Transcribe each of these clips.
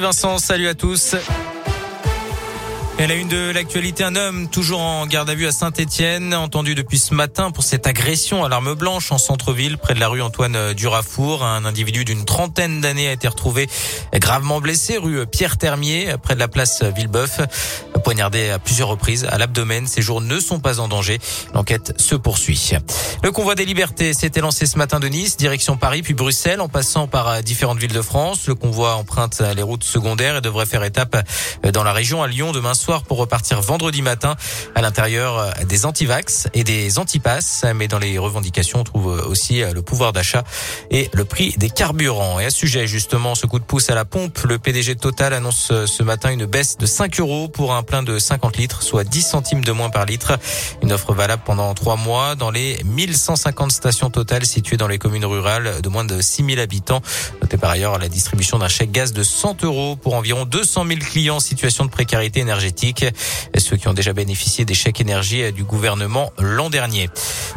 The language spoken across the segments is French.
Vincent, salut à tous. Elle a une de l'actualité, un homme toujours en garde à vue à Saint-Etienne, entendu depuis ce matin pour cette agression à l'arme blanche en centre-ville, près de la rue Antoine Durafour. Un individu d'une trentaine d'années a été retrouvé gravement blessé, rue Pierre Termier, près de la place Villebeuf, poignardé à plusieurs reprises à l'abdomen. Ses jours ne sont pas en danger. L'enquête se poursuit. Le convoi des libertés s'était lancé ce matin de Nice, direction Paris, puis Bruxelles, en passant par différentes villes de France. Le convoi emprunte les routes secondaires et devrait faire étape dans la région à Lyon demain soir pour repartir vendredi matin à l'intérieur euh, des antivax et des antipasses. Mais dans les revendications, on trouve euh, aussi euh, le pouvoir d'achat et le prix des carburants. Et à sujet, justement, ce coup de pouce à la pompe, le PDG de Total annonce ce matin une baisse de 5 euros pour un plein de 50 litres, soit 10 centimes de moins par litre. Une offre valable pendant trois mois dans les 1150 stations Total situées dans les communes rurales de moins de 6000 habitants. Notez par ailleurs la distribution d'un chèque gaz de 100 euros pour environ 200 000 clients en situation de précarité énergétique ceux qui ont déjà bénéficié des chèques énergie du gouvernement l'an dernier.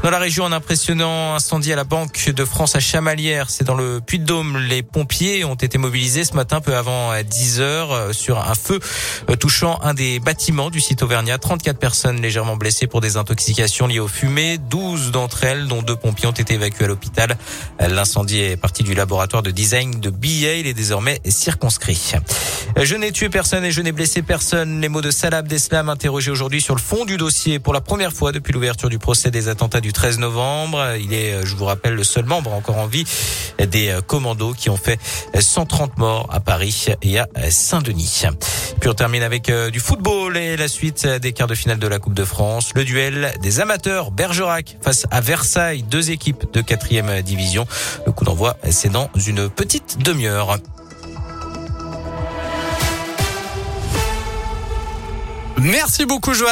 Dans la région, un impressionnant incendie à la Banque de France à Chamalières, c'est dans le Puy-de-Dôme. Les pompiers ont été mobilisés ce matin peu avant 10 heures sur un feu touchant un des bâtiments du site Auvergnat. 34 personnes légèrement blessées pour des intoxications liées aux fumées. 12 d'entre elles, dont deux pompiers, ont été évacuées à l'hôpital. L'incendie est parti du laboratoire de design de BA. Il est désormais circonscrit. Je n'ai tué personne et je n'ai blessé personne. Les mots de Salah Abdeslam interrogé aujourd'hui sur le fond du dossier pour la première fois depuis l'ouverture du procès des attentats du 13 novembre. Il est, je vous rappelle, le seul membre encore en vie des commandos qui ont fait 130 morts à Paris et à Saint-Denis. Puis on termine avec euh, du football et la suite des quarts de finale de la Coupe de France. Le duel des amateurs Bergerac face à Versailles, deux équipes de quatrième division. Le coup d'envoi, c'est dans une petite demi-heure. Merci beaucoup Joël.